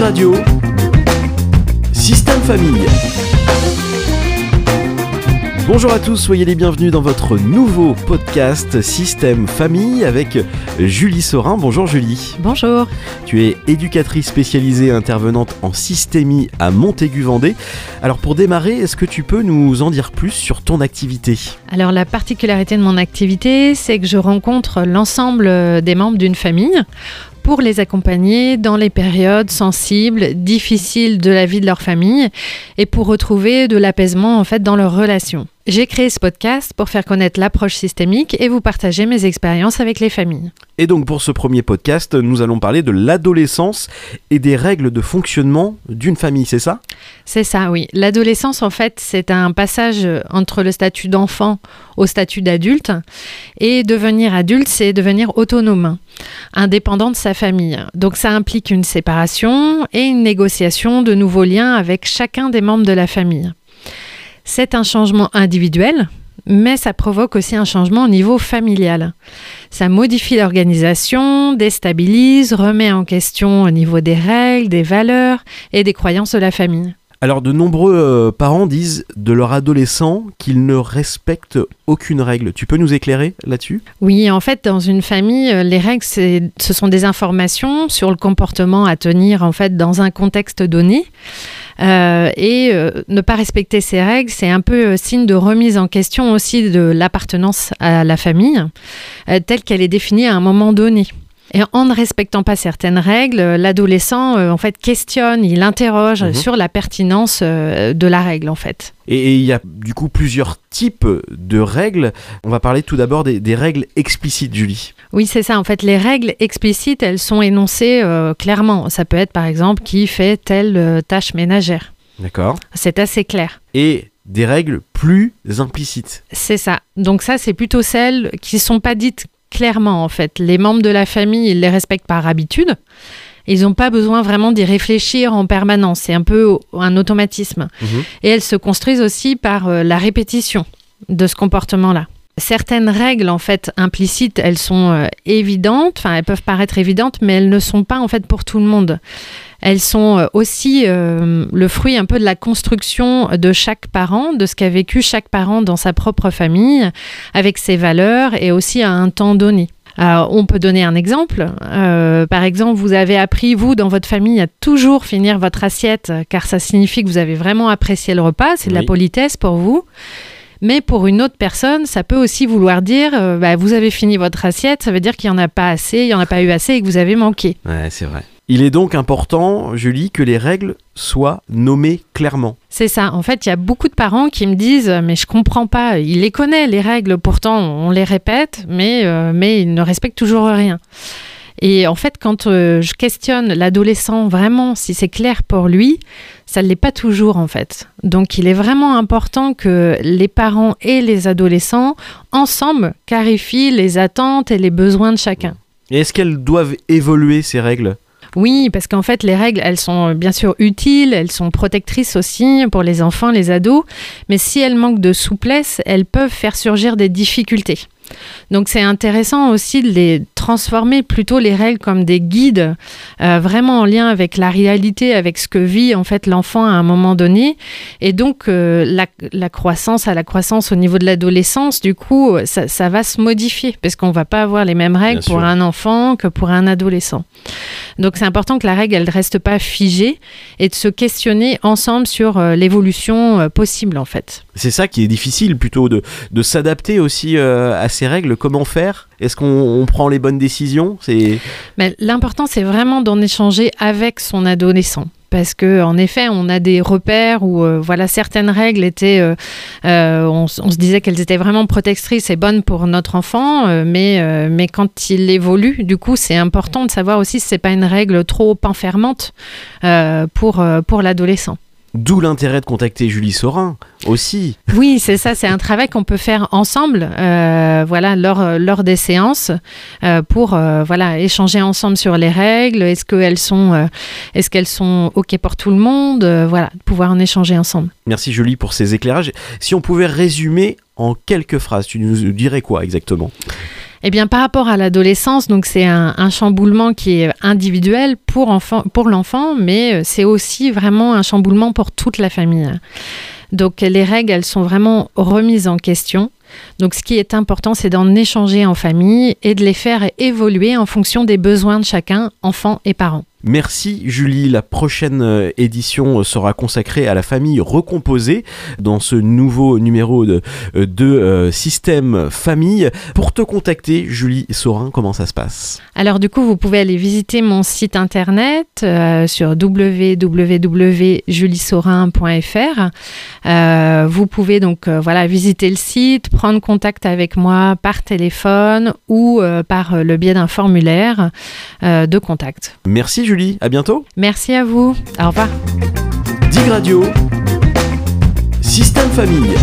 Tsugi Radio, Système Famille. Bonjour à tous, soyez les bienvenus dans votre nouveau podcast Système Famille avec Julie Sorin. Bonjour Julie. Bonjour. Tu es éducatrice spécialisée intervenante en systémie à Montaigu-Vendée. Alors pour démarrer, est-ce que tu peux nous en dire plus sur ton activité? Alors la particularité de mon activité, c'est que je rencontre l'ensemble des membres d'une famille pour les accompagner dans les périodes sensibles, difficiles de la vie de leur famille et pour retrouver de l'apaisement en fait dans leurs relations. J'ai créé ce podcast pour faire connaître l'approche systémique et vous partager mes expériences avec les familles. Et donc pour ce premier podcast, nous allons parler de l'adolescence et des règles de fonctionnement d'une famille, c'est ça? C'est ça, oui. L'adolescence, en fait, c'est un passage entre le statut d'enfant au statut d'adulte. Et devenir adulte, c'est devenir autonome, indépendant de sa famille. Donc ça implique une séparation et une négociation de nouveaux liens avec chacun des membres de la famille. C'est un changement individuel, mais ça provoque aussi un changement au niveau familial. Ça modifie l'organisation, déstabilise, remet en question au niveau des règles, des valeurs et des croyances de la famille. Alors de nombreux euh, parents disent de leur adolescent qu'ils ne respectent aucune règle. Tu peux nous éclairer là-dessus? Oui, en fait, dans une famille, euh, les règles, ce sont des informations sur le comportement à tenir en fait dans un contexte donné. Euh, et ne pas respecter ces règles, c'est un peu signe de remise en question aussi de l'appartenance à la famille, telle qu'elle est définie à un moment donné. Et en ne respectant pas certaines règles, l'adolescent euh, en fait questionne, il interroge mhm. sur la pertinence euh, de la règle en fait. Et il y a du coup plusieurs types de règles. On va parler tout d'abord des, règles explicites, Julie. Oui, c'est ça. En fait, les règles explicites, elles sont énoncées euh, clairement. Ça peut être par exemple qui fait telle tâche ménagère. D'accord. C'est assez clair. Et des règles plus implicites. C'est ça. Donc ça, c'est plutôt celles qui ne sont pas dites clairement en fait. Les membres de la famille, ils les respectent par habitude. Ils n'ont pas besoin vraiment d'y réfléchir en permanence. C'est un peu un automatisme. Mhm. Et elles se construisent aussi par euh, la répétition de ce comportement-là. Certaines règles, en fait, implicites, elles sont euh, évidentes, enfin, elles peuvent paraître évidentes, mais elles ne sont pas, en fait, pour tout le monde. Elles sont euh, aussi le fruit un peu de la construction de chaque parent, de ce qu'a vécu chaque parent dans sa propre famille, avec ses valeurs et aussi à un temps donné. on peut donner un exemple. Euh, par exemple, vous avez appris, vous, dans votre famille, à toujours finir votre assiette, car ça signifie que vous avez vraiment apprécié le repas, c'est de la politesse pour vous. Mais pour une autre personne, ça peut aussi vouloir dire, euh, bah, vous avez fini votre assiette, ça veut dire qu'il n'y en a pas assez, il n'y en a pas eu assez et que vous avez manqué. Ouais, c'est vrai. Il est donc important, Julie, que les règles soient nommées clairement. C'est ça. En fait, il y a beaucoup de parents qui me disent Mais je comprends pas. Il les connaît, les règles. Pourtant, on les répète, mais, euh, mais il ne respecte toujours rien. Et en fait, quand euh, je questionne l'adolescent vraiment si c'est clair pour lui, ça ne l'est pas toujours en fait. Donc il est vraiment important que les parents et les adolescents, ensemble, clarifient les attentes et les besoins de chacun. Et est-ce qu'elles doivent évoluer ces règles? Oui, parce qu'en fait, les règles, elles sont bien sûr utiles, elles sont protectrices aussi pour les enfants, les ados, mais si elles manquent de souplesse, elles peuvent faire surgir des difficultés. Donc c'est intéressant aussi de les transformer plutôt les règles comme des guides, euh, vraiment en lien avec la réalité, avec ce que vit en fait l'enfant à un moment donné. Et donc euh, la, croissance à la croissance au niveau de l'adolescence, du coup, ça, va se modifier parce qu'on va pas avoir les mêmes règles pour un enfant que pour un adolescent. Donc c'est important que la règle elle reste pas figée et de se questionner ensemble sur euh, l'évolution possible en fait. C'est ça qui est difficile plutôt de, de s'adapter aussi à ces règles. Comment faire? Est-ce qu'on prend les bonnes décisions? C'est. l'important, c'est vraiment d'en échanger avec son adolescent parce que en effet on a des repères où euh, voilà certaines règles étaient euh, euh, on, se disait qu'elles étaient vraiment protectrices et bonnes pour notre enfant mais mais quand il évolue du coup c'est important de savoir aussi si c'est pas une règle trop enfermante pour pour l'adolescent D'où l'intérêt de contacter Julie Sorin aussi. Oui, c'est ça, c'est un travail qu'on peut faire ensemble, euh, voilà, lors, lors des séances, euh, pour euh, voilà échanger ensemble sur les règles. Est-ce qu'elles sont, est-ce qu'elles sont ok pour tout le monde, voilà, pouvoir en échanger ensemble. Merci Julie pour ces éclairages. Si on pouvait résumer en quelques phrases, tu nous dirais quoi exactement? Eh bien, par rapport à l'adolescence, donc c'est un, chamboulement qui est individuel pour, pour l'enfant, mais euh, c'est aussi vraiment un chamboulement pour toute la famille. Donc les règles, elles sont vraiment remises en question. Donc ce qui est important, c'est d'en échanger en famille et de les faire évoluer en fonction des besoins de chacun, enfant et parents. Merci Julie. La prochaine euh, édition sera consacrée à la famille recomposée dans ce nouveau numéro de, euh, de euh, Système Famille. Pour te contacter, Julie Saurin, comment ça se passe? Alors du coup, vous pouvez aller visiter mon site internet sur www.juliesaurin.fr. vous pouvez donc voilà visiter le site, prendre contact avec moi par téléphone ou par le biais d'un formulaire de contact. Merci Julie, à bientôt. Merci à vous, au revoir. Dig Radio, Système Famille.